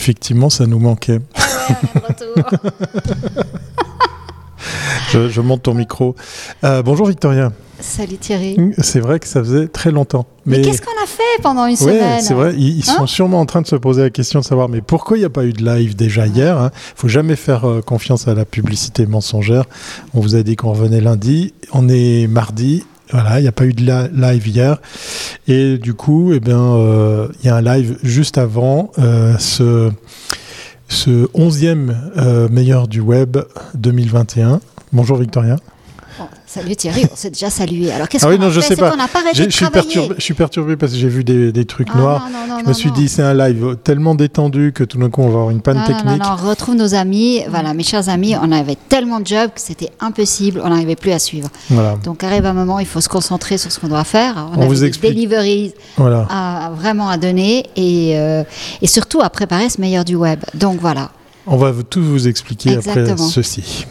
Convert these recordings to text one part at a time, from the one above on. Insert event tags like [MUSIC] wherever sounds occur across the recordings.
Effectivement, ça nous manquait. [LAUGHS] Ah ouais. [LAUGHS] Je, je monte ton micro. Euh, bonjour Victoria. Salut Thierry. C'est vrai que ça faisait très longtemps. Mais, qu'est-ce qu'on a fait pendant une Ouais, semaine c'est vrai. Ils, ils sont Hein sûrement en train de se poser la question de savoir, mais pourquoi il n'y a pas eu de live déjà hier hein? Faut jamais faire euh, confiance à la publicité mensongère. On vous a dit qu'on revenait lundi. On est mardi. Voilà, il n'y a pas eu de live hier. Et du coup, eh bien, euh, il y a un live juste avant euh, ce, ce 11e euh, meilleur du web 2021. Bonjour Victoria. Bon, Salut Thierry, on s'est déjà salué. Alors qu'est-ce Ah oui, qu'on a je fait? sais pas. arrêté de Je suis, perturbé, je suis perturbé parce que j'ai vu des, des trucs Ah, noirs. non, non, non, Je me suis dit, c'est un live tellement détendu que tout d'un coup, on va avoir une panne technique. non, non, on retrouve nos amis. Voilà, mes chers amis, on avait tellement de jobs que c'était impossible, on n'arrivait plus à suivre. Voilà. Donc arrive un moment, il faut se concentrer sur ce qu'on doit faire. On, On avait vous des explique. deliveries voilà. à, vraiment à donner et, euh, et surtout à préparer ce meilleur du web. Donc voilà. On va tout vous expliquer après ceci.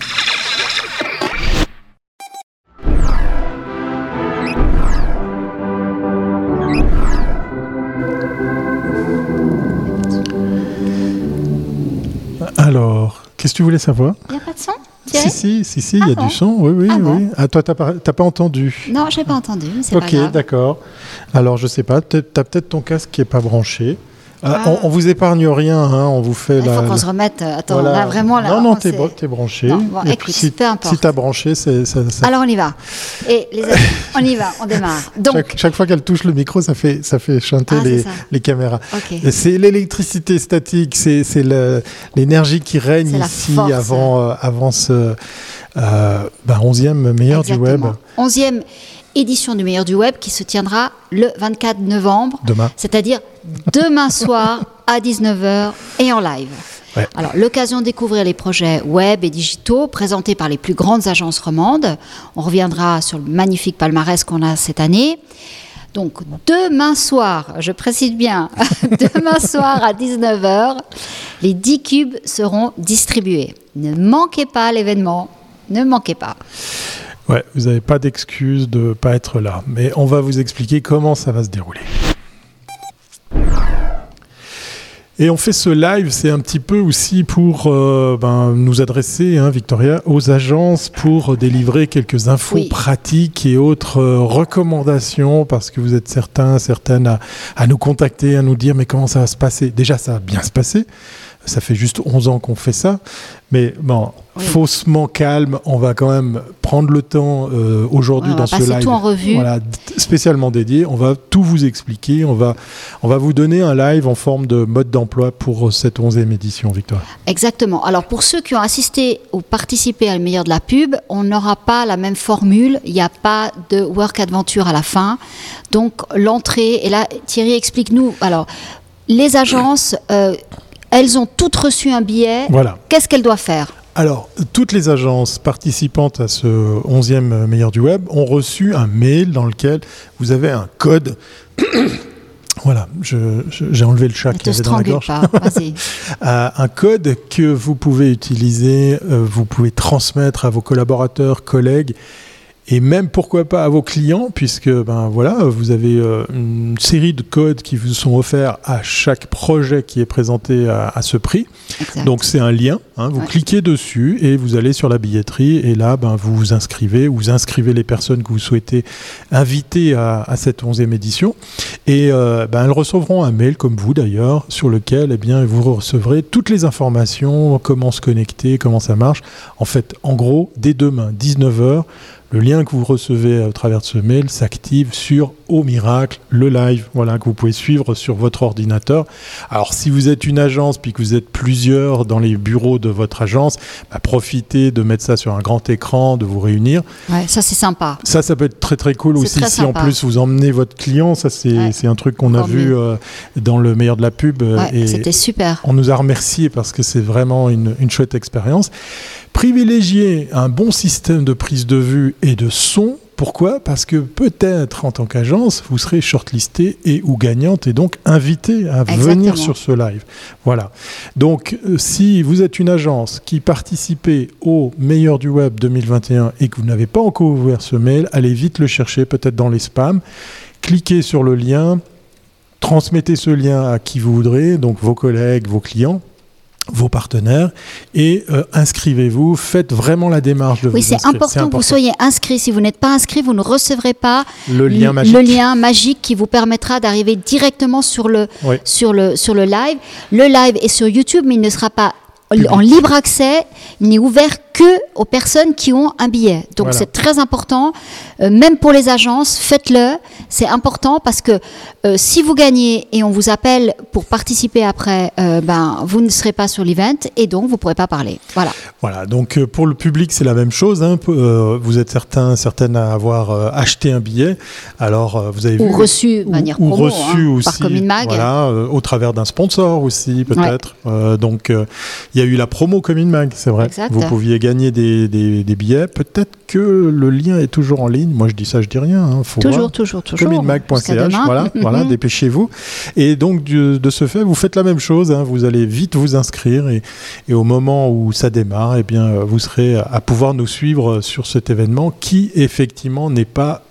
Qu'est-ce que tu voulais savoir? Il n'y a pas de son Si, si, si, si, il y a Ah bon? du son. Oui, oui, Ah oui. bon? Ah, toi, t'as pas, pas entendu? Non, j'ai pas entendu, mais c'est pas Ok, d'accord. Alors, je sais pas, peut-être- t'as peut-être ton casque qui est pas branché. Ah, Ah. on, on vous épargne rien, hein, on vous fait Il la. faut qu'on la- se remette. Attends, voilà. là vraiment là. Non, non, on t'es, branché. Non, bon, Et écoute, puis, si, t'as branché, c'est, ça, Alors on y va. Et les amis, [LAUGHS] on y va, on démarre. Donc, chaque, chaque fois qu'elle touche le micro, ça fait, ça fait chanter Ah, les, les caméras. ok. Et C'est l'électricité statique, c'est, l'énergie qui règne la ici force. avant, euh, avant ce euh, ben, 11e meilleur du web Exactement. 11e édition du meilleur du web qui se tiendra le 24 novembre, demain. c'est-à-dire demain [LAUGHS] soir à 19h et en live. Ouais. Alors, l'occasion de découvrir les projets web et digitaux présentés par les plus grandes agences romandes. On reviendra sur le magnifique palmarès qu'on a cette année. Donc, demain soir, je précise bien, [LAUGHS] demain soir à 19h, les 10 cubes seront distribués. Ne manquez pas l'événement, ne manquez pas. Ouais, vous n'avez pas d'excuse de ne pas être là, mais on va vous expliquer comment ça va se dérouler. Et on fait ce live, c'est un petit peu aussi pour euh, ben, nous adresser, hein, Victoria, aux agences pour délivrer quelques infos Oui. pratiques et autres euh, recommandations, parce que vous êtes certains, certaines à, à nous contacter, à nous dire mais comment ça va se passer? Déjà, ça va bien se passer. Ça fait juste 11 ans qu'on fait ça. Mais bon, Oui. faussement calme, on va quand même prendre le temps euh, aujourd'hui Ouais, on va dans ce live. tout en revue. Voilà, spécialement dédié. On va tout vous expliquer. On va, on va vous donner un live en forme de mode d'emploi pour cette 11e édition, Victoire. Exactement. Alors pour ceux qui ont assisté ou participé à le meilleur de la pub, on n'aura pas la même formule. Il n'y a pas de work adventure à la fin. Donc l'entrée, et là Thierry explique-nous. Alors les agences, euh, elles ont toutes reçu un billet. Voilà. Qu'est-ce qu'elles doivent faire? Alors, toutes les agences participantes à ce 11e meilleur du web ont reçu un mail dans lequel vous avez un code. [COUGHS] voilà, j'ai enlevé le chat Ne qui te avait dans la gorge. pas. [LAUGHS] Euh, un code que vous pouvez utiliser, euh, vous pouvez transmettre à vos collaborateurs, collègues et même pourquoi pas à vos clients, puisque ben voilà, vous avez euh, une série de codes qui vous sont offerts à chaque projet qui est présenté à, à ce prix. Exact. Donc c'est un lien, hein, vous Ouais. cliquez dessus et vous allez sur la billetterie et là ben, vous vous inscrivez, vous inscrivez les personnes que vous souhaitez inviter à, à cette 11e édition et euh, ben, elles recevront un mail comme vous d'ailleurs sur lequel eh bien, vous recevrez toutes les informations, comment se connecter, comment ça marche. En fait, en gros, dès demain 19h, le lien que vous recevez au travers de ce mail s'active sur Au Miracle, le live, voilà, que vous pouvez suivre sur votre ordinateur. Alors, si vous êtes une agence puis que vous êtes plusieurs dans les bureaux de votre agence, bah, profitez de mettre ça sur un grand écran, de vous réunir. Ouais, ça c'est sympa. Ça, ça peut être très très cool aussi. Si en plus vous emmenez votre client, ça c'est Ouais. un truc qu'on a vu euh, dans le meilleur de la pub. euh, Ouais, C'était super. on nous a remercié parce que c'est vraiment une, une chouette expérience. Privilégier un bon système de prise de vue et de son. Pourquoi? Parce que peut-être en tant qu'agence, vous serez shortlisté et ou gagnante et donc invité à venir sur ce live. Voilà. Donc euh, si vous êtes une agence qui participez au meilleur du web 2021 et que vous n'avez pas encore ouvert ce mail, allez vite le chercher, peut-être dans les spams. Cliquez sur le lien, transmettez ce lien à qui vous voudrez, donc vos collègues, vos clients vos partenaires et euh, inscrivez-vous, faites vraiment la démarche de oui, vous c'est inscrire. important, que vous soyez inscrit. Si vous n'êtes pas inscrit, vous ne recevrez pas le lien magique, le lien magique qui vous permettra d'arriver directement sur le, Oui. sur, le, sur le live. Le live est sur YouTube, mais il ne sera pas Public. en libre accès. Il n'est ouvert que aux personnes qui ont un billet. Donc Voilà. c'est très important, Euh, même pour les agences, faites-le. C'est important parce que euh, si vous gagnez et on vous appelle pour participer après, euh, ben, vous ne serez pas sur l'event et donc vous ne pourrez pas parler. Voilà. Voilà, donc pour le public, c'est la même chose. hein. Vous êtes certains, certaines à avoir acheté un billet. Alors, vous avez Ou vu. reçu de manière ou promo, reçu hein, aussi, par Commune Mag. Voilà, au travers d'un sponsor aussi, peut-être. Donc, il y a eu la promo Commune Mag, c'est vrai. Exact. Vous pouviez gagner des, des- des billets. Peut-être que le lien est toujours en ligne. Moi, je dis ça, je dis rien. hein. Faut Toujours, voir toujours, toujours. Demain. voilà, [LAUGHS] voilà dépêchez-vous. Et donc, du- de ce fait, vous faites la même chose, hein, vous allez vite vous inscrire et, et au moment où ça démarre, eh bien, vous serez à pouvoir nous suivre sur cet événement qui, effectivement, n'est pas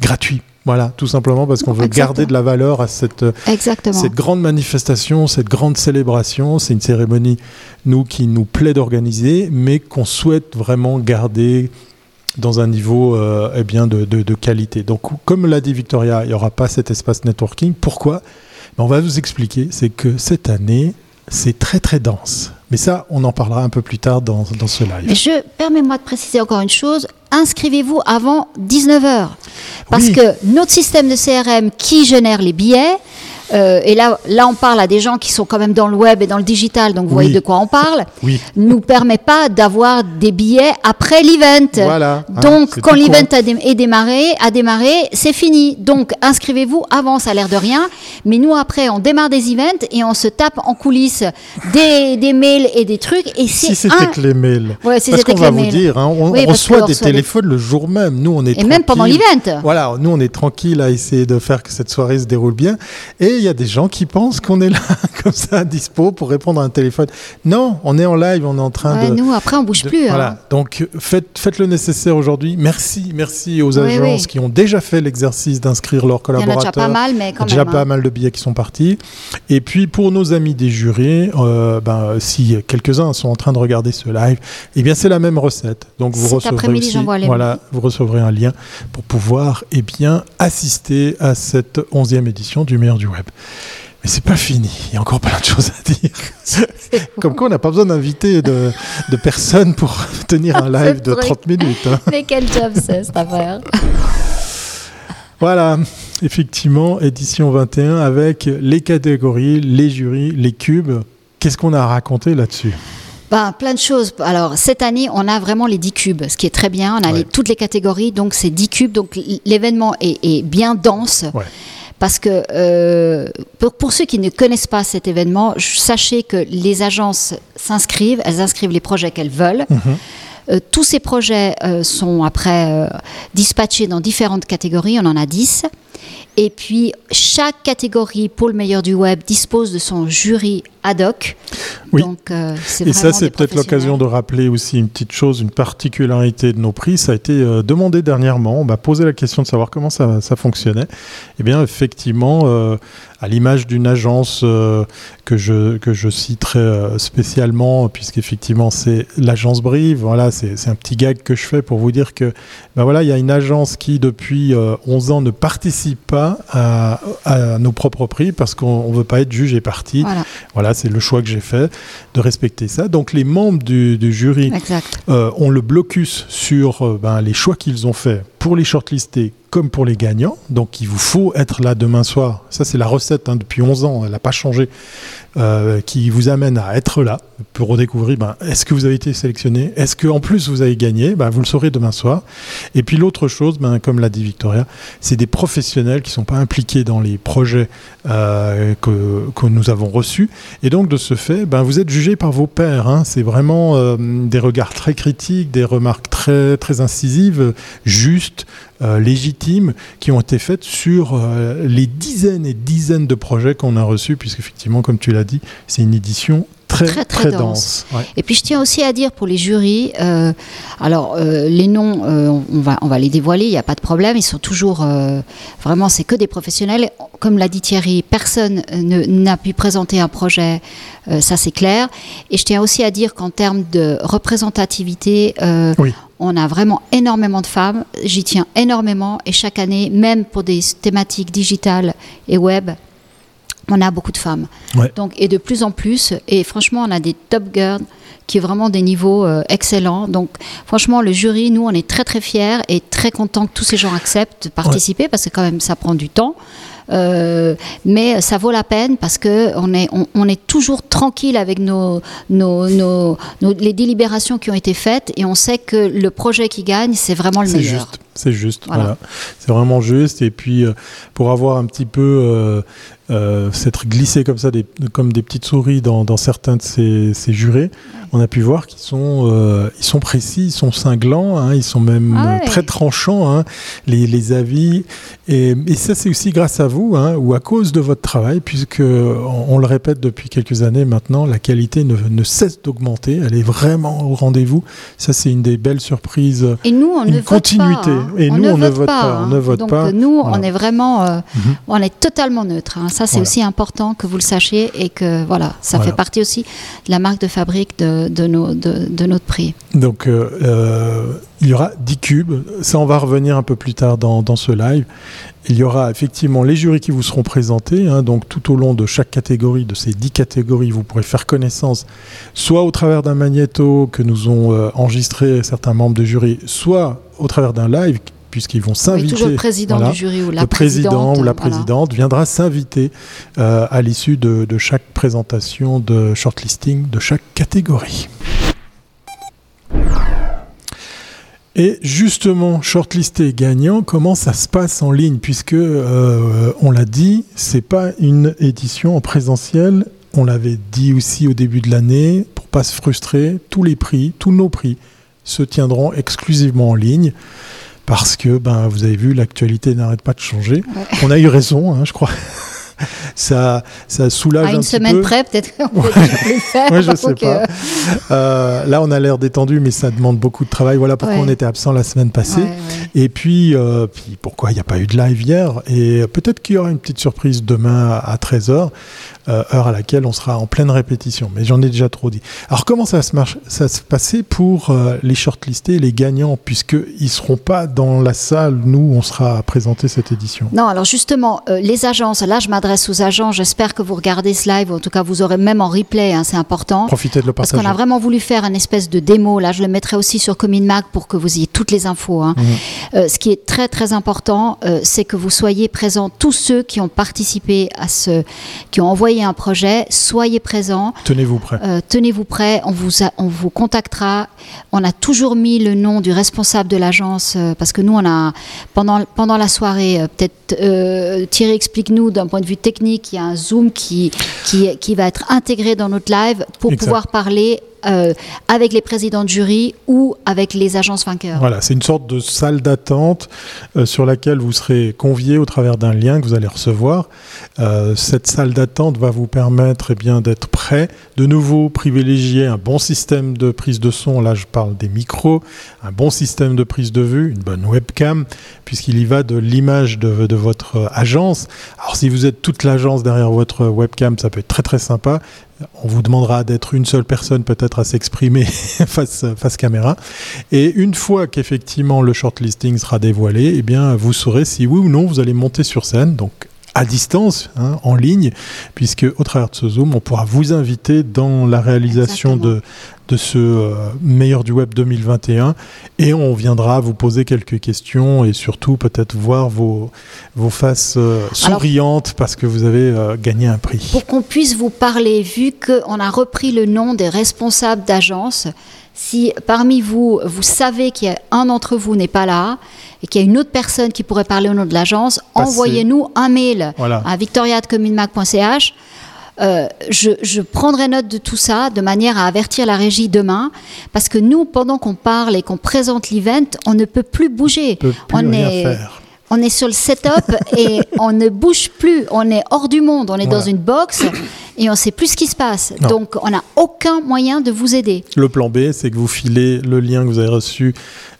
gratuit. Voilà, tout simplement parce qu'on veut Exactement. garder de la valeur à cette, Exactement. cette grande manifestation, cette grande célébration. C'est une cérémonie, nous, qui nous plaît d'organiser, mais qu'on souhaite vraiment garder dans un niveau euh, eh bien de, de- de qualité. Donc, comme l'a dit Victoria, il n'y aura pas cet espace networking. Pourquoi? Ben, On va vous expliquer. C'est que cette année, c'est très très dense. Mais ça, on en parlera un peu plus tard dans, dans ce live. Je permets-moi de préciser encore une chose. Inscrivez-vous avant 19h. Parce Oui. que notre système de CRM qui génère les billets, euh, et là, là on parle à des gens qui sont quand même dans le web et dans le digital, donc vous Oui. voyez de quoi on parle, Oui. nous permet pas d'avoir des billets après l'event. Voilà. hein, Donc, quand l'event dé- est démarré, a démarré, c'est fini. Donc, inscrivez-vous avant, ça a l'air de rien. Mais nous, après, on démarre des events et on se tape en coulisses des, des mails et des trucs. Et Si c'était un... que les mails. Ouais, si parce qu'on va vous dire, hein, on, Oui, on parce reçoit des téléphones le jour même. Nous, on est Et même pendant l'event. Voilà, nous on est tranquille à essayer de faire que cette soirée se déroule bien. Et il y a des gens qui pensent qu'on est là [LAUGHS] comme ça à dispo pour répondre à un téléphone. Non, on est en live, on est en train Ouais, de. nous, après, on bouge de- plus. hein. Voilà, donc faites, faites le nécessaire aujourd'hui. Merci, merci aux agences oui. qui ont déjà fait l'exercice d'inscrire leurs Il y en a collaborateurs. déjà pas mal, mais Il y a quand déjà même. pas hein. mal de billets qui sont partis. Et puis pour nos amis des jurés, euh, ben, si quelques-uns sont en train de regarder ce live, eh bien c'est la même recette. Donc vous recevrez aussi, voilà, vous recevrez un lien pour pouvoir eh bien assister à cette onzième édition du meilleur du web. Mais c'est pas fini, il y a encore plein de choses à dire. [LAUGHS] Comme quoi on n'a pas besoin d'inviter de, de personnes pour tenir un [LAUGHS] live de vrai. 30 minutes. hein. Mais quel job c'est, cette affaire? Voilà, effectivement, édition 21 avec les catégories, les jurys, les cubes. Qu'est-ce qu'on a à raconter là-dessus? Ben, plein de choses. Alors, cette année, on a vraiment les 10 cubes, ce qui est très bien. On a Ouais. les- toutes les catégories, donc c'est 10 cubes. Donc, l'événement est, est bien dense. Ouais. Parce que euh, pour, pour ceux qui ne connaissent pas cet événement, sachez que les agences s'inscrivent, elles inscrivent les projets qu'elles veulent. Mhm. Euh, tous ces projets euh, sont après dispatchés dans différentes catégories, on en a 10. Et puis, chaque catégorie pour le meilleur du web dispose de son jury ad hoc. Oui. Donc, euh, Et ça, c'est peut-être l'occasion de rappeler aussi une petite chose, une particularité de nos prix. Ça a été euh, demandé dernièrement. On m'a posé la question de savoir comment ça, ça fonctionnait. Eh bien, effectivement, euh, à l'image d'une agence que, je, que je citerai spécialement, puisqu'effectivement, c'est l'agence Brive. Voilà, c'est c'est un petit gag que je fais pour vous dire que ben voilà, il y a une agence qui, depuis euh, 11 ans, ne participe pas à, à nos propres prix parce qu'on ne veut pas être jugé parti. Voilà, Voilà, c'est le choix que j'ai fait de respecter ça. Donc les membres du, du jury euh, ont le blocus sur euh, ben, les choix qu'ils ont faits pour les shortlistés comme pour les gagnants. Donc il vous faut être là demain soir. Ça c'est la recette hein, depuis 11 ans, elle n'a pas changé, euh, qui vous amène à être là pour redécouvrir ben, est-ce que vous avez été sélectionné, est-ce qu'en plus vous avez gagné, ben, vous le saurez demain soir. Et puis l'autre chose, ben, comme l'a dit Victoria, c'est des professionnels qui ne sont pas impliqués dans les projets euh, que, que nous avons reçus. Et donc de ce fait, vous êtes jugés par vos pairs. hein. C'est vraiment euh, des regards très critiques, des remarques très, très incisives, justes, euh, légitimes, qui ont été faites sur euh, les dizaines et dizaines de projets qu'on a reçus, puisqu'effectivement, comme tu l'as dit, c'est une édition très très, très dense. Et puis je tiens aussi à dire pour les jurys, euh, alors euh, les noms, euh, on, va, on va les dévoiler, il n'y a pas de problème, ils sont toujours, vraiment c'est que des professionnels. Comme l'a dit Thierry, personne n'a pu présenter un projet, ça c'est clair. Et je tiens aussi à dire qu'en termes de représentativité, on a vraiment énormément de femmes, j'y tiens énormément, et chaque année, même pour des thématiques digitales et web, on a beaucoup de femmes. Donc, et de plus en plus, et franchement, on a des top girls qui ont vraiment des niveaux euh, excellents. Donc, franchement, le jury, nous, on est très très fiers et très contents que tous ces gens acceptent de participer parce que quand même, ça prend du temps. Euh, mais ça vaut la peine parce que on est, on, est toujours tranquille avec nos, nos, les délibérations qui ont été faites et on sait que le projet qui gagne, c'est vraiment le meilleur. Juste. C'est juste, voilà. C'est vraiment juste. Et puis, euh, pour avoir un petit peu euh, s'être glissé comme ça, des, comme des petites souris dans, dans certains de ces, ces, jurés, on a pu voir qu'ils sont, euh, ils sont précis, ils sont cinglants, hein, ils sont même ah très tranchants, hein, les, les, avis. Et, et ça, c'est aussi grâce à vous, hein, ou à cause de votre travail, puisque on, le répète depuis quelques années maintenant, la qualité ne, ne cesse d'augmenter, elle est vraiment au rendez-vous. Ça, c'est une des belles surprises. Et nous, on ne continuité. Vote pas. Et nous, on ne vote pas. on ne vote Donc, pas. Nous, on est vraiment, euh, mhm. on est totalement neutre. Ça, c'est aussi important que vous le sachiez et que voilà, ça fait partie aussi de la marque de fabrique de, de, notre prix. Donc, euh, euh, il y aura 10 cubes. Ça, on va revenir un peu plus tard dans, dans ce live. Il y aura effectivement les jurys qui vous seront présentés. Hein, donc, tout au long de chaque catégorie, de ces 10 catégories, vous pourrez faire connaissance, soit au travers d'un magnéto que nous ont euh, enregistré certains membres de jury, soit au travers d'un live puisqu'ils vont s'inviter. le président du jury ou la le président ou la présidente viendra s'inviter euh, à l'issue de, chaque présentation de shortlisting de chaque catégorie. Et justement, shortlisté gagnant, comment ça se passe en ligne? Puisque, euh, on l'a dit, c'est pas une édition en présentiel. On l'avait dit aussi au début de l'année, pour pas se frustrer, tous les prix, tous nos prix se tiendront exclusivement en ligne parce que ben, vous avez vu, l'actualité n'arrête pas de changer. On a eu raison, hein, je crois. [LAUGHS] ça, ça soulage à une semaine près, peut-être ouais, je sais pas. Euh, là, on a l'air détendu, mais ça demande beaucoup de travail. Voilà pourquoi on était absent la semaine passée. Et puis, euh, puis pourquoi il n'y a pas eu de live hier? Et peut-être qu'il y aura une petite surprise demain à 13h. Euh, heure à laquelle on sera en pleine répétition. Mais j'en ai déjà trop dit. Alors comment ça se, marche, ça se passait pour euh, les shortlistés, les gagnants, puisqu'ils ne seront pas dans la salle, nous, on sera à présenter cette édition? Non, alors justement, euh, les agences, là je m'adresse aux agents, j'espère que vous regardez ce live, en tout cas vous aurez même en replay, hein, c'est important. Profitez de le partager. Parce qu'on a vraiment voulu faire une espèce de démo, là je le mettrai aussi sur Cominmac pour que vous ayez toutes les infos. Hein. Mhm. ce qui est très très important, c'est que vous soyez présents, tous ceux qui ont participé à ce, qui ont envoyé un projet, soyez présents. Tenez-vous prêts. Euh, tenez-vous prêts, on vous, on vous contactera. On a toujours mis le nom du responsable de l'agence euh, parce que nous, on a, pendant, pendant la soirée, euh, peut-être Thierry explique-nous d'un point de vue technique, il y a un Zoom qui, qui, qui va être intégré dans notre live pour pouvoir parler euh, avec les présidents de jury ou avec les agences vainqueurs. Voilà, c'est une sorte de salle d'attente euh, sur laquelle vous serez convié au travers d'un lien que vous allez recevoir. Euh, cette salle d'attente va vous permettre eh d'être prêt, de nouveau privilégier un bon système de prise de son. Là, je parle des micros, un bon système de prise de vue, une bonne webcam, puisqu'il y va de l'image de votre agence. Alors, si vous êtes toute l'agence derrière votre webcam, ça peut être très très sympa on vous demandera d'être une seule personne peut-être à s'exprimer [LAUGHS] face, face caméra. Et une fois qu'effectivement le shortlisting sera dévoilé, eh bien, vous saurez si oui ou non vous allez monter sur scène. Donc, à distance, hein, en ligne, puisque au travers de ce Zoom, on pourra vous inviter dans la réalisation de, de ce euh, meilleur du web 2021 et on viendra vous poser quelques questions et surtout peut-être voir vos, vos faces euh, souriantes parce que vous avez euh, gagné un prix. Pour qu'on puisse vous parler, vu qu'on a repris le nom des responsables d'agence, si parmi vous, vous savez qu'il y a un d'entre vous n'est pas là et qu'il y a une autre personne qui pourrait parler au nom de l'agence, envoyez-nous un mail à victoria.communemac.ch euh, je, prendrai note de tout ça de manière à avertir la régie demain, parce que nous, pendant qu'on parle et qu'on présente l'event, on ne peut plus bouger. on est, on est sur le setup [LAUGHS] et on ne bouge plus. On est hors du monde. On est dans une box et on sait plus ce qui se passe. Donc on n'a aucun moyen de vous aider. Le plan B, c'est que vous filez le lien que vous avez reçu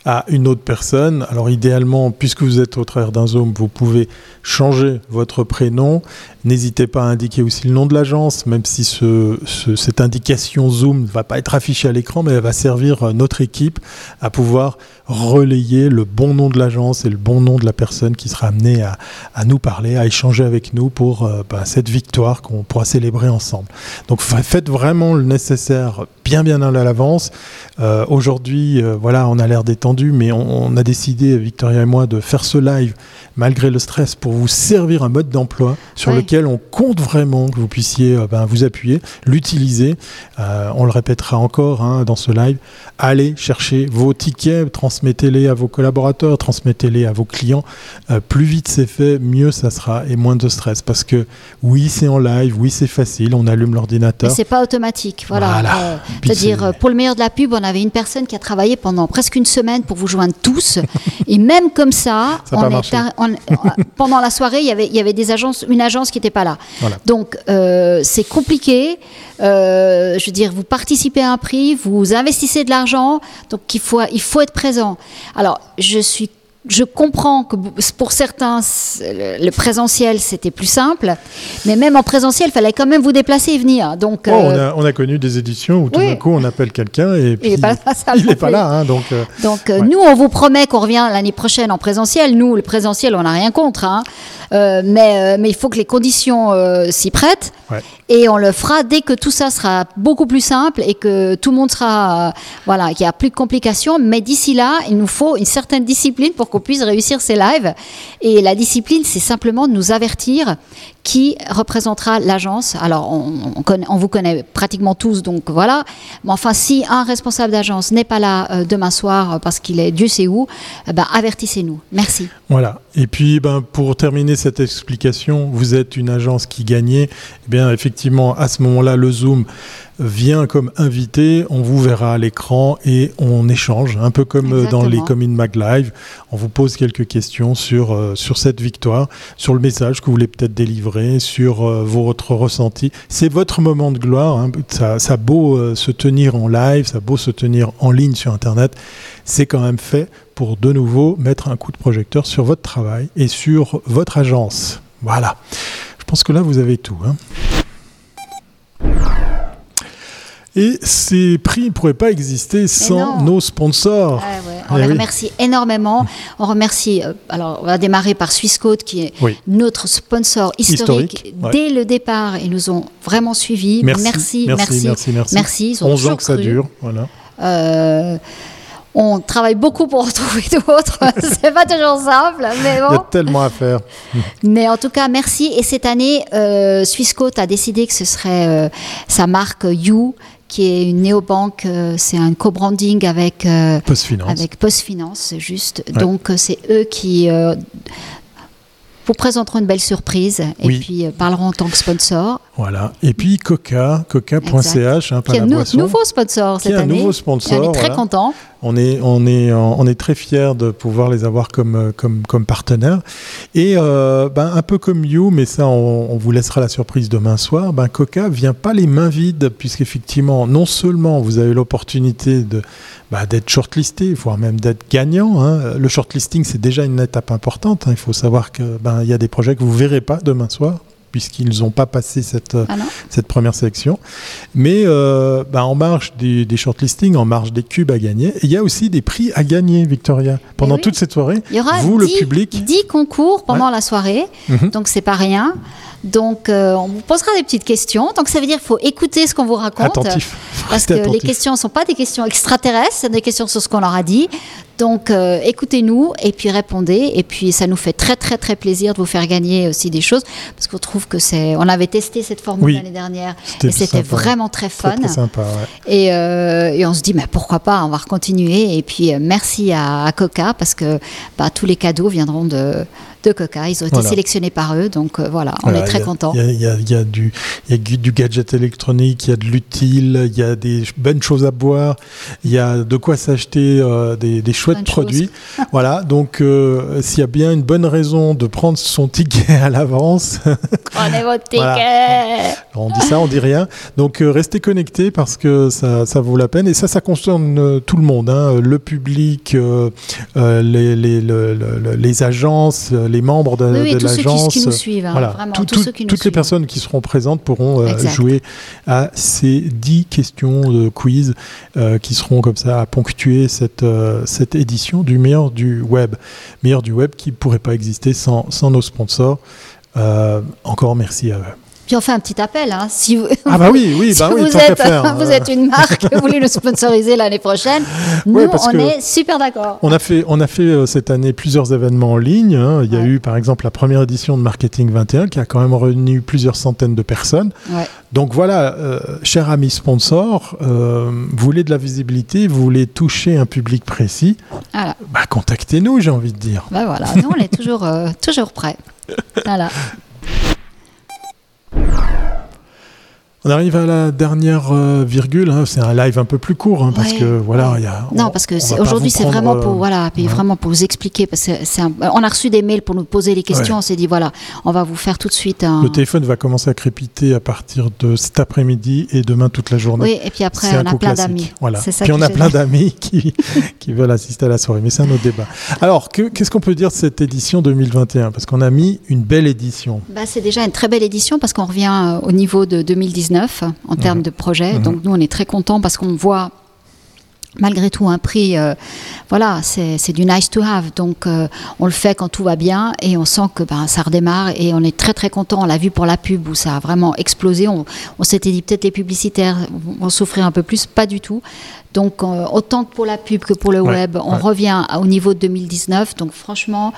à une autre personne. Alors idéalement, puisque vous êtes au travers d'un Zoom, vous pouvez changer votre prénom. N'hésitez pas à indiquer aussi le nom de l'agence, même si ce, cette indication Zoom ne va pas être affichée à l'écran, mais elle va servir notre équipe à pouvoir relayer le bon nom de l'agence et le bon nom de la personne qui sera amenée à, à nous parler, à échanger avec nous pour euh, bah, cette victoire qu'on pourra célébrer ensemble. Donc faites vraiment le nécessaire bien bien à l'avance. Euh, Aujourd'hui, euh, voilà, on a l'air détendu, mais on, on, a décidé, Victoria et moi, de faire ce live malgré le stress pour vous servir un mode d'emploi sur Ouais. lequel on compte vraiment que vous puissiez euh, ben, vous appuyer, l'utiliser. On le répétera encore hein, dans ce live. Allez chercher vos tickets, transmettez-les à vos collaborateurs, transmettez-les à vos clients. Plus vite c'est fait, mieux ça sera et moins de stress. Parce que oui, c'est en live, oui, c'est facile, on allume Mais l'ordinateur. c'est pas automatique, voilà. Voilà. Euh, C'est-à-dire, c'est- euh, pour le meilleur de la pub, on avait une personne qui a travaillé pendant presque une semaine pour vous joindre tous. et même comme ça, [LAUGHS] on est on- pendant la soirée, il y avait, il y avait des agences, une agence qui n'était pas là. Voilà. Donc, euh, c'est compliqué. Euh, je veux dire, vous participez à un prix, vous investissez de l'argent, donc il faut, il faut être présent. Alors, je suis je comprends que pour certains, le présentiel, c'était plus simple, mais même en présentiel, il fallait quand même vous déplacer et venir. Donc, Oh, on, euh, a, on a connu des éditions où tout oui. d'un coup on appelle quelqu'un et puis est pas là, ça il n'est pas là. hein, donc, euh, Donc Ouais. nous, on vous promet qu'on revient l'année prochaine en présentiel. Nous, le présentiel, on n'a rien contre, hein. Euh, mais, euh, mais il faut que les conditions s'y prêtent. Ouais. Et on le fera dès que tout ça sera beaucoup plus simple et que tout le monde sera, voilà, qu'il n'y a plus de complications. Mais d'ici là, il nous faut une certaine discipline pour qu'on puisse réussir ces lives. Et la discipline, c'est simplement de nous avertir qui représentera l'agence. Alors, on, on connaît- on vous connaît pratiquement tous, donc voilà. Mais enfin, si un responsable d'agence n'est pas là euh, demain soir euh, parce qu'il est Dieu sait où, eh ben, avertissez-nous. Merci. Voilà. Et puis, ben, pour terminer cette explication, vous êtes une agence qui gagnait. Eh bien, effectivement, à ce moment-là, le Zoom vient comme invité. On vous verra à l'écran et on échange, un peu comme euh, dans les. Comin Mag Live. On vous pose quelques questions sur, euh, sur cette victoire, sur le message que vous voulez peut-être délivrer, sur euh, votre ressenti. C'est votre moment de gloire. hein. Ça, ça beau euh, se tenir en live, ça beau se tenir en ligne sur Internet. C'est quand même fait pour de nouveau mettre un coup de projecteur sur votre travail et sur votre agence. Voilà. Je pense que là, vous avez tout. hein. Et ces prix ne pourraient pas exister sans nos sponsors. Ouais. On Eh les oui. remercie énormément. On remercie, euh, alors on va démarrer par Swissquote qui est Oui. notre sponsor historique. Historique, ouais. Dès le départ, ils nous ont vraiment suivis. Merci, merci, merci, merci. merci, merci. Ils ont 11 ans que ça cru. dure. Voilà. Euh, on travaille beaucoup pour en [LAUGHS] trouver d'autres. [LAUGHS] C'est pas toujours simple, mais Il y a bon. tellement à faire. [LAUGHS] Mais en tout cas, merci. Et cette année, euh, Swissquote a décidé que ce serait euh, sa marque You, qui est une néobanque. euh, c'est un co-branding avec euh, Post-finance. avec PostFinance, juste. Ouais. Donc, euh, c'est eux qui euh, vous présenteront une belle surprise Oui. et puis euh, parleront en tant que sponsor. Voilà. Et puis Coca, coca.ch, hein, Qui est nou- boisson. nouveau sponsor Qui est cette un année. nouveau Et sponsor. on est très content. On est, on est très fiers de pouvoir les avoir comme, euh, partenaires. Et euh, ben, un peu comme You, mais ça, on, vous laissera la surprise demain soir. Ben, Coca vient pas les mains vides, puisqu'effectivement, non seulement vous avez l'opportunité bah, d'être shortlisté, voire même d'être gagnant. hein. Le shortlisting, c'est déjà une étape importante. hein. Il faut savoir que ben, y a des projets que vous verrez pas demain soir puisqu'ils n'ont pas passé cette, Ah cette première sélection. Mais euh, bah, en marge des, des shortlistings, en marge des cubes à gagner, il y a aussi des prix à gagner, Victoria. Pendant oui. toute cette soirée, Il y aura vous, le 10 public, 10 concours pendant la soirée, Mhm. donc c'est pas rien. Donc euh, on vous posera des petites questions. Donc ça veut dire qu'il faut écouter ce qu'on vous raconte. attentif. Parce que les questions ne sont pas des questions extraterrestres, c'est des questions sur ce qu'on leur a dit. Donc euh, écoutez-nous et puis répondez. Et puis ça nous fait très très très plaisir de vous faire gagner aussi des choses parce qu'on trouve que c'est. On avait testé cette formule Oui. l'année dernière C'était et c'était vraiment très Très, fun. très sympa. ouais. Et, euh, et on se dit, mais pourquoi pas, on va continuer. Et puis, euh, merci à, à Coca parce que bah, tous les cadeaux viendront de, de Coca. Ils ont été Voilà. sélectionnés par eux, donc euh, voilà, on Voilà, est très contents. Il y a, il y a- il y a du, il y a du gadget électronique, il y a de l'utile, il y a des bonnes choses à boire, il y a de quoi s'acheter euh, des, des chouettes de produits. [LAUGHS] voilà, donc euh, s'il y a bien une bonne raison de prendre son ticket [LAUGHS] à l'avance, Prenez votre [LAUGHS] ticket Voilà. on dit ça, on dit rien. Donc euh, restez connectés parce que ça, ça vaut la peine. Et ça, ça concerne tout le monde, hein, le public, les, les, le- le- le- les agences, les membres de, Oui, oui, de tous ceux qui, l'agence. qui nous suivent, hein, Voilà, vraiment, Tout- tous tout- ceux qui nous toutes les suivent. personnes qui seront présentes pourront euh, jouer à ces 10 questions de quiz euh, qui seront comme ça à ponctuer cette, euh, cette édition du meilleur du web. Meilleur du web qui ne pourrait pas exister sans, sans nos sponsors. Encore merci à eux. Puis on fait un petit appel. Hein, si vous, Ah bah oui, oui, [LAUGHS] si bah oui, vous, êtes, faire. [LAUGHS] vous êtes une marque que vous voulez nous sponsoriser l'année prochaine, [LAUGHS] nous, Ouais, on est super d'accord. On a fait, on a fait euh, cette année plusieurs événements en ligne. hein. Il y a eu par exemple la première édition de Marketing 21 qui a quand même réuni plusieurs centaines de personnes. Ouais. Donc voilà, euh, chers amis sponsors, euh, vous voulez de la visibilité, vous voulez toucher un public précis, Voilà. bah, contactez-nous, j'ai envie de dire. Ben voilà, nous on est toujours, euh, toujours prêts. Voilà. you On arrive à la dernière euh, virgule. hein. C'est un live un peu plus court hein, parce Ouais, que voilà, y a. Non, parce que aujourd'hui c'est vraiment euh, pour voilà, puis ouais. vraiment pour vous expliquer parce que un- on a reçu des mails pour nous poser les questions. On s'est dit voilà, on va vous faire tout de suite un. Le téléphone va commencer à crépiter à partir de cet après-midi et demain toute la journée. Oui, et puis après on a plein d'amis. Voilà. C'est ça Puis on a plein d'amis [LAUGHS] qui, qui veulent assister à la soirée, mais c'est un autre débat. Alors, que- qu'est-ce qu'on peut dire de cette édition 2021 Parce qu'on a mis une belle édition. Bah, c'est déjà une très belle édition parce qu'on revient euh, au niveau de 2019 en termes de projet. Mhm. Donc nous, on est très contents parce qu'on voit malgré tout un prix, euh, voilà, c'est c'est du nice to have. Donc euh, on le fait quand tout va bien et on sent que ben, ça redémarre et on est très très content. On l'a vu pour la pub où ça a vraiment explosé. On, on s'était dit peut-être les publicitaires vont souffrir un peu plus, pas du tout. Donc euh, autant que pour la pub que pour le Ouais, web, on ouais. revient au niveau de 2019. Donc franchement,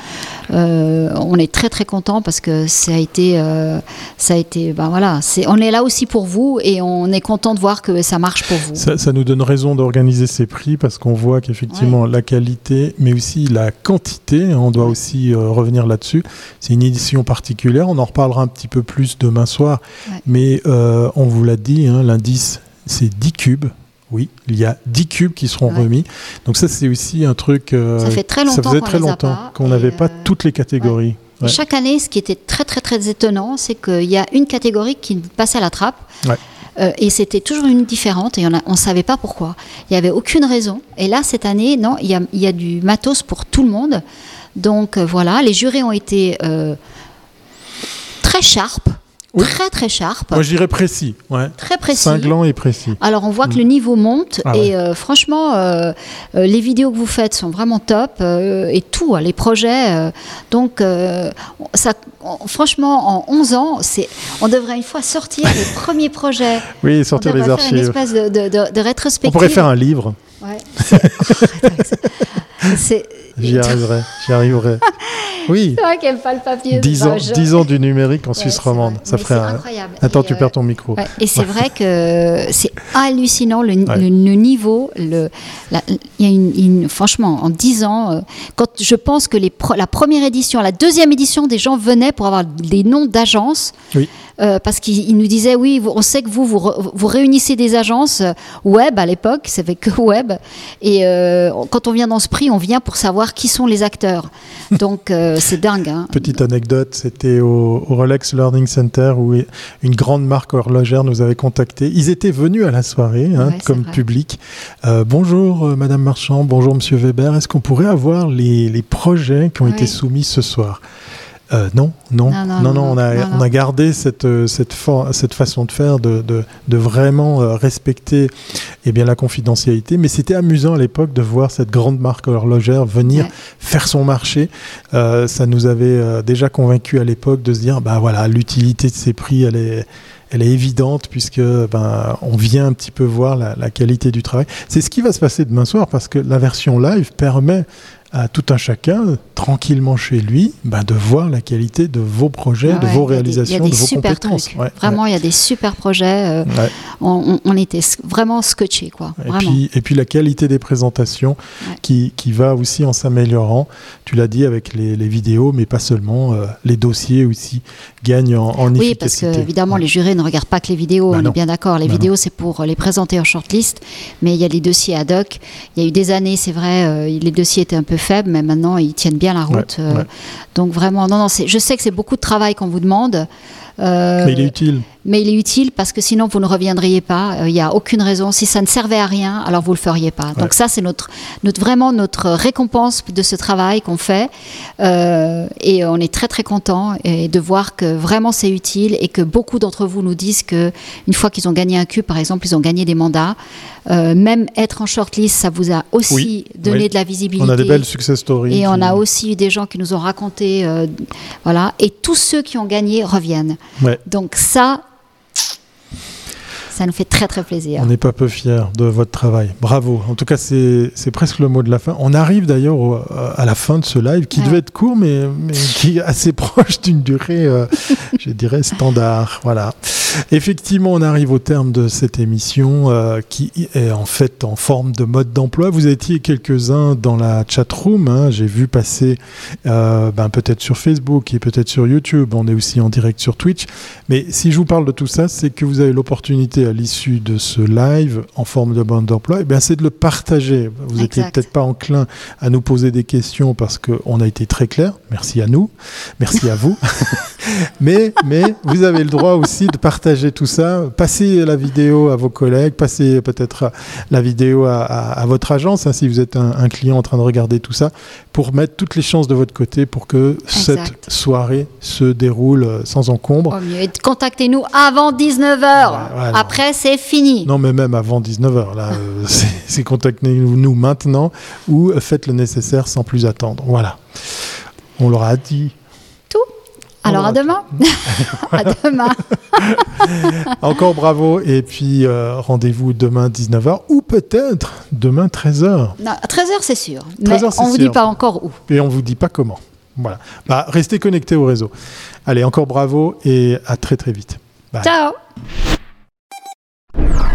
euh, on est très très content parce que ça a été, euh, ça a été, ben voilà, c'est, on est là aussi pour vous et on est content de voir que ça marche pour vous. Ça, ça nous donne raison d'organiser ces prix parce qu'on voit qu'effectivement la qualité, mais aussi la quantité, hein, on doit aussi revenir là-dessus. C'est une édition particulière, on en reparlera un petit peu plus demain soir, mais on vous l'a dit, hein, l'indice c'est 10 cubes. Oui, il y a 10 cubes qui seront Ouais. remis. Donc ça c'est aussi un truc... euh, Ça fait très ça longtemps faisait qu'on très longtemps qu'on n'avait pas euh, toutes les catégories. Ouais. Chaque année, ce qui était très très très étonnant, c'est qu'il y a une catégorie qui passait à la trappe. Ouais. Euh, et c'était toujours une différente et on ne savait pas pourquoi. Il n'y avait aucune raison. Et là, cette année, non, il y a, il y a du matos pour tout le monde. Donc euh, voilà, les jurés ont été euh, très sharp, Oui. très très sharp, Moi je dirais précis, ouais. très précis. cinglant et précis. Alors on voit que le niveau monte Ah et euh, franchement euh, euh, les vidéos que vous faites sont vraiment top et tout hein, les projets donc ça on- franchement en 11 ans c'est on devrait une fois sortir les [LAUGHS] premiers projets Oui, on sortir devrait les faire une archives. espèce de, de, de- de rétrospective On pourrait faire un livre. Ouais, [LAUGHS] c'est- c'est J'y arriverai, j'y arriverai. [LAUGHS] Oui, c'est vrai qu'elle aime pas le papier 10 c'est ans, pas je- 10 ans du numérique en Ouais, Suisse romande. Ça ferait un... incroyable. Attends, Et, tu euh, perds ton micro. Ouais, et c'est vrai que c'est hallucinant le, Ouais. le- le niveau. Le, la- y a une, une- franchement, en 10 ans, euh, quand je pense que les pro- la première édition, la deuxième édition, des gens venaient pour avoir des noms d'agences. Oui. Euh, parce qu'ils ils nous disaient, oui, on sait que vous, vous, réunissez des agences euh, web à l'époque, ça fait que web. Et euh, quand on vient dans ce prix, on vient pour savoir qui sont les acteurs. Donc euh, c'est dingue. hein. [LAUGHS] Petite anecdote, c'était au, au Rolex Learning Center où une grande marque horlogère nous avait contactés. Ils étaient venus à la soirée hein, Ouais, comme public. Bonjour Madame Marchand, bonjour Monsieur Weber. Est-ce qu'on pourrait avoir les, les projets qui ont été soumis ce soir? Euh, non, non, Non, non, non, non, on, a, on a gardé cette, euh, cette, cette façon de faire, de, de, de vraiment euh, respecter eh bien, la confidentialité. Mais c'était amusant à l'époque de voir cette grande marque horlogère venir Ouais. faire son marché. Euh, ça nous avait euh, déjà convaincu à l'époque de se dire, bah voilà, l'utilité de ces prix, elle est, elle est évidente puisque ben, on vient un petit peu voir la, la qualité du travail. C'est ce qui va se passer demain soir parce que la version live permet à tout un chacun, tranquillement chez lui, ben, de voir la qualité de vos projets, de vos réalisations, de vos compétences. vraiment, il y a des super projets. on, était vraiment scotchés. Quoi. Et, puis, et puis la qualité des présentations qui, qui va aussi en s'améliorant. Tu l'as dit avec les, les, vidéos, mais pas seulement. les dossiers aussi gagnent en, en oui, efficacité. Oui, parce que évidemment, les jurés ne regardent pas que les vidéos, bah on est bien d'accord. Les vidéos, c'est pour les présenter en shortlist, mais il y a les dossiers ad hoc. Il y a eu des années, c'est vrai, euh, les dossiers étaient un peu faibles, mais maintenant, ils tiennent bien la route. Euh, donc vraiment, non, non, je sais que c'est beaucoup de travail qu'on vous demande. Euh, mais il est utile mais il est utile parce que sinon vous ne reviendriez pas. Euh, il n'y a aucune raison. Si ça ne servait à rien, alors vous le feriez pas. Donc ça, c'est notre, notre, vraiment notre récompense de ce travail qu'on fait. Euh, et on est très très content de voir que vraiment c'est utile et que beaucoup d'entre vous nous disent que une fois qu'ils ont gagné un cube, par exemple, ils ont gagné des mandats. Euh, même être en shortlist, ça vous a aussi donné de la visibilité. On a des belles success stories. Et on a aussi eu des gens qui nous ont raconté, voilà. Et tous ceux qui ont gagné reviennent. Donc ça, ça nous fait très très plaisir. On n'est pas peu fiers de votre travail. Bravo. En tout cas, c'est presque le mot de la fin. On arrive d'ailleurs à la fin de ce live qui devait être court, mais, mais, qui est assez [LAUGHS] proche d'une durée, euh, je dirais, standard. Voilà. Effectivement, on arrive au terme de cette émission euh, qui est en fait en forme de mode d'emploi. Vous étiez quelques-uns dans la chat room. Hein. J'ai vu passer euh, ben, peut-être sur Facebook et peut-être sur YouTube. On est aussi en direct sur Twitch. Mais si je vous parle de tout ça, c'est que vous avez l'opportunité à l'issue de ce live en forme de mode d'emploi, eh c'est de le partager. Vous n'étiez peut-être pas enclin à nous poser des questions parce qu'on a été très clair. Merci à nous. Merci à vous. [LAUGHS] mais, mais vous avez le droit aussi de partager tout ça. Passez la vidéo à vos collègues, passez peut-être la vidéo à, votre agence, hein, si vous êtes un, client en train de regarder tout ça, pour mettre toutes les chances de votre côté pour que cette soirée se déroule sans encombre. contactez-nous avant 19h. Après, c'est fini. Non, mais même avant 19h. Là, euh, [LAUGHS] c'est contactez-nous maintenant ou faites le nécessaire sans plus attendre. Voilà. On leur a dit. Alors [LAUGHS] à demain. à [LAUGHS] demain. Encore bravo. Et puis euh, rendez-vous demain 19h ou peut-être demain 13h. 13h c'est sûr. mais on ne vous dit pas encore où. Et on ne vous dit pas comment. Voilà. Bah, restez connectés au réseau. Allez, encore bravo et à très très vite. Ciao you.